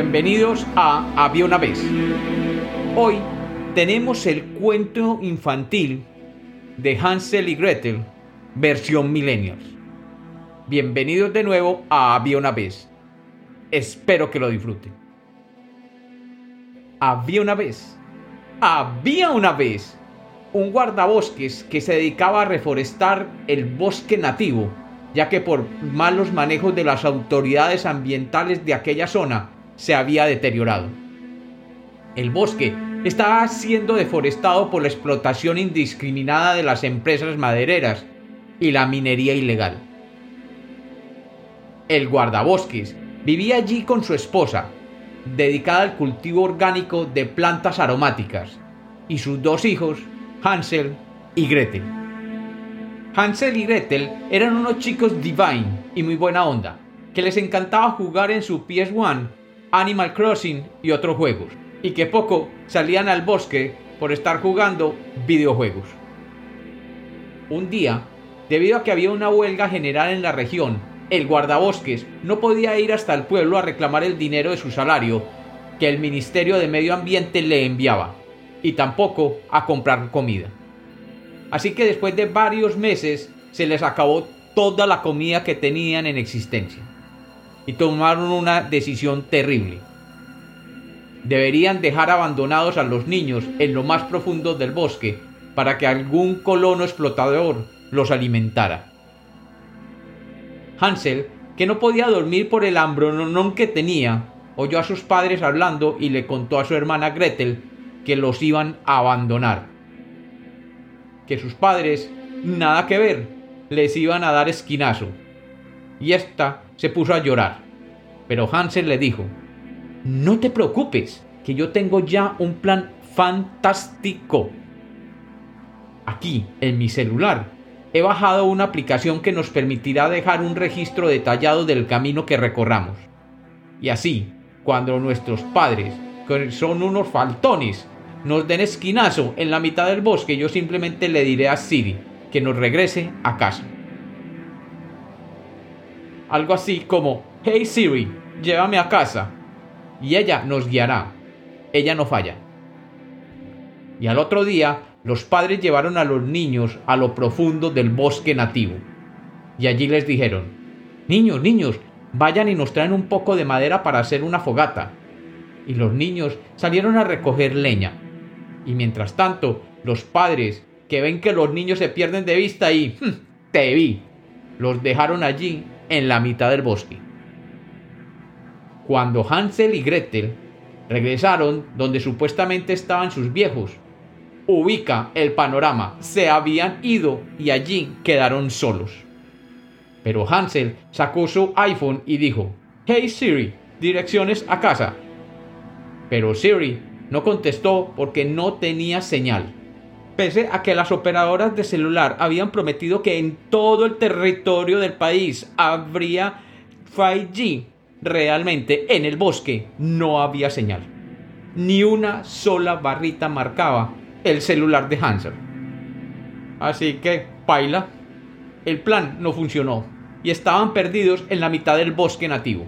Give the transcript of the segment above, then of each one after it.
Bienvenidos a Había una vez. Hoy tenemos el cuento infantil de Hansel y Gretel, versión millennials. Bienvenidos de nuevo a Había una vez. Espero que lo disfruten. Había una vez. Había una vez un guardabosques que se dedicaba a reforestar el bosque nativo, ya que por malos manejos de las autoridades ambientales de aquella zona se había deteriorado. El bosque estaba siendo deforestado por la explotación indiscriminada de las empresas madereras y la minería ilegal. El guardabosques vivía allí con su esposa, dedicada al cultivo orgánico de plantas aromáticas, y sus dos hijos, Hansel y Gretel. Hansel y Gretel eran unos chicos divine y muy buena onda, que les encantaba jugar en su PS1 Animal Crossing y otros juegos, y que poco salían al bosque por estar jugando videojuegos. Un día, debido a que había una huelga general en la región, el guardabosques no podía ir hasta el pueblo a reclamar el dinero de su salario que el Ministerio de Medio Ambiente le enviaba, y tampoco a comprar comida. Así que después de varios meses se les acabó toda la comida que tenían en existencia y tomaron una decisión terrible. Deberían dejar abandonados a los niños en lo más profundo del bosque para que algún colono explotador los alimentara. Hansel, que no podía dormir por el hambronón que tenía, oyó a sus padres hablando y le contó a su hermana Gretel que los iban a abandonar. Que sus padres, nada que ver, les iban a dar esquinazo. Y esta se puso a llorar. Pero Hansel le dijo, no te preocupes, que yo tengo ya un plan fantástico. Aquí, en mi celular, he bajado una aplicación que nos permitirá dejar un registro detallado del camino que recorramos. Y así, cuando nuestros padres, que son unos faltones, nos den esquinazo en la mitad del bosque, yo simplemente le diré a Siri que nos regrese a casa. Algo así como, hey Siri, llévame a casa. Y ella nos guiará. Ella no falla. Y al otro día, los padres llevaron a los niños a lo profundo del bosque nativo. Y allí les dijeron, niños, niños, vayan y nos traen un poco de madera para hacer una fogata. Y los niños salieron a recoger leña. Y mientras tanto, los padres, que ven que los niños se pierden de vista y, hm, te vi, los dejaron allí en la mitad del bosque. Cuando Hansel y Gretel regresaron donde supuestamente estaban sus viejos, ubica el panorama, se habían ido y allí quedaron solos. Pero Hansel sacó su iPhone y dijo, Hey Siri, direcciones a casa. Pero Siri no contestó porque no tenía señal pese a que las operadoras de celular habían prometido que en todo el territorio del país habría 5G, realmente en el bosque no había señal. Ni una sola barrita marcaba el celular de Hansel. Así que, paila, el plan no funcionó y estaban perdidos en la mitad del bosque nativo.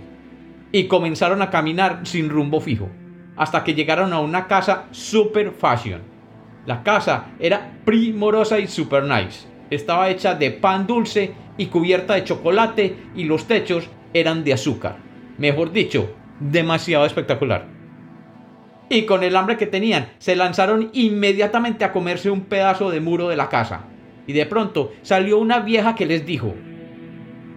Y comenzaron a caminar sin rumbo fijo, hasta que llegaron a una casa super fashion la casa era primorosa y super nice. Estaba hecha de pan dulce y cubierta de chocolate y los techos eran de azúcar. Mejor dicho, demasiado espectacular. Y con el hambre que tenían, se lanzaron inmediatamente a comerse un pedazo de muro de la casa. Y de pronto salió una vieja que les dijo,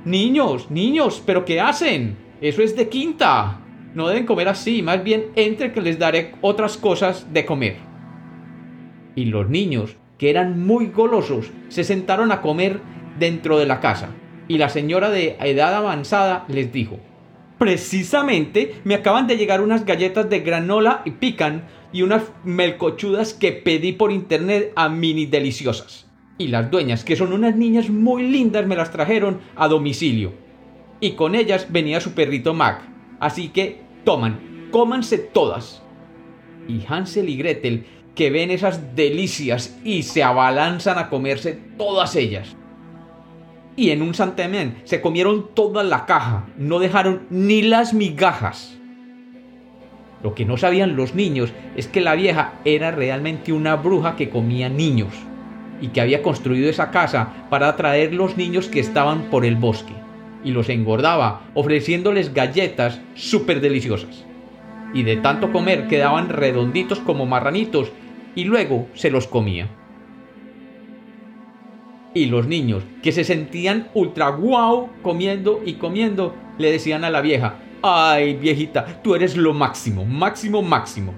Niños, niños, ¿pero qué hacen? Eso es de quinta. No deben comer así, más bien entre que les daré otras cosas de comer y los niños, que eran muy golosos, se sentaron a comer dentro de la casa. Y la señora de edad avanzada les dijo, Precisamente me acaban de llegar unas galletas de granola y pican y unas melcochudas que pedí por internet a mini deliciosas. Y las dueñas, que son unas niñas muy lindas, me las trajeron a domicilio. Y con ellas venía su perrito Mac. Así que toman, cómanse todas. Y Hansel y Gretel que ven esas delicias y se abalanzan a comerse todas ellas. Y en un santemén se comieron toda la caja, no dejaron ni las migajas. Lo que no sabían los niños es que la vieja era realmente una bruja que comía niños y que había construido esa casa para atraer los niños que estaban por el bosque y los engordaba ofreciéndoles galletas súper deliciosas. Y de tanto comer quedaban redonditos como marranitos y luego se los comía. Y los niños, que se sentían ultra guau comiendo y comiendo, le decían a la vieja, ay viejita, tú eres lo máximo, máximo, máximo.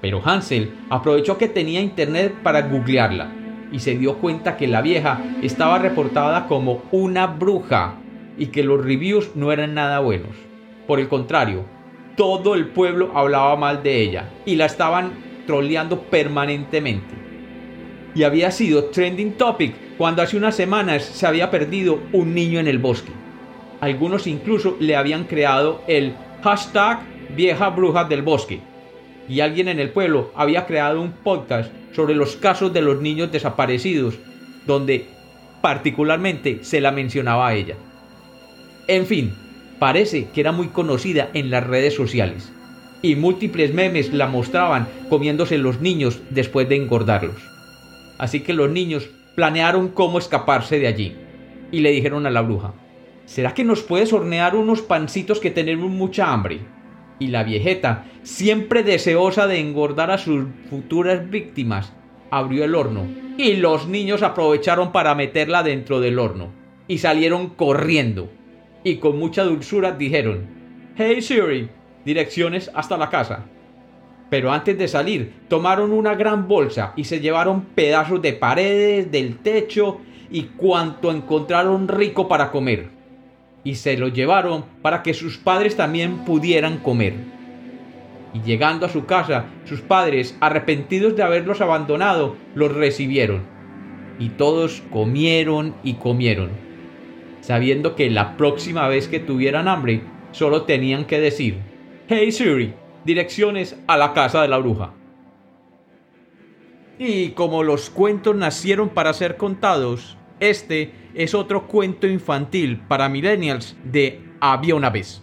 Pero Hansel aprovechó que tenía internet para googlearla y se dio cuenta que la vieja estaba reportada como una bruja y que los reviews no eran nada buenos. Por el contrario, todo el pueblo hablaba mal de ella y la estaban troleando permanentemente. Y había sido trending topic cuando hace unas semanas se había perdido un niño en el bosque. Algunos incluso le habían creado el hashtag vieja bruja del bosque. Y alguien en el pueblo había creado un podcast sobre los casos de los niños desaparecidos, donde particularmente se la mencionaba a ella. En fin, parece que era muy conocida en las redes sociales, y múltiples memes la mostraban comiéndose los niños después de engordarlos. Así que los niños planearon cómo escaparse de allí, y le dijeron a la bruja, ¿será que nos puedes hornear unos pancitos que tenemos mucha hambre? Y la viejeta, siempre deseosa de engordar a sus futuras víctimas, abrió el horno y los niños aprovecharon para meterla dentro del horno y salieron corriendo y con mucha dulzura dijeron, Hey Siri, direcciones hasta la casa. Pero antes de salir, tomaron una gran bolsa y se llevaron pedazos de paredes, del techo y cuanto encontraron rico para comer y se lo llevaron para que sus padres también pudieran comer. Y llegando a su casa, sus padres, arrepentidos de haberlos abandonado, los recibieron. Y todos comieron y comieron, sabiendo que la próxima vez que tuvieran hambre, solo tenían que decir, Hey Siri, direcciones a la casa de la bruja. Y como los cuentos nacieron para ser contados, este es otro cuento infantil para millennials de Había una vez.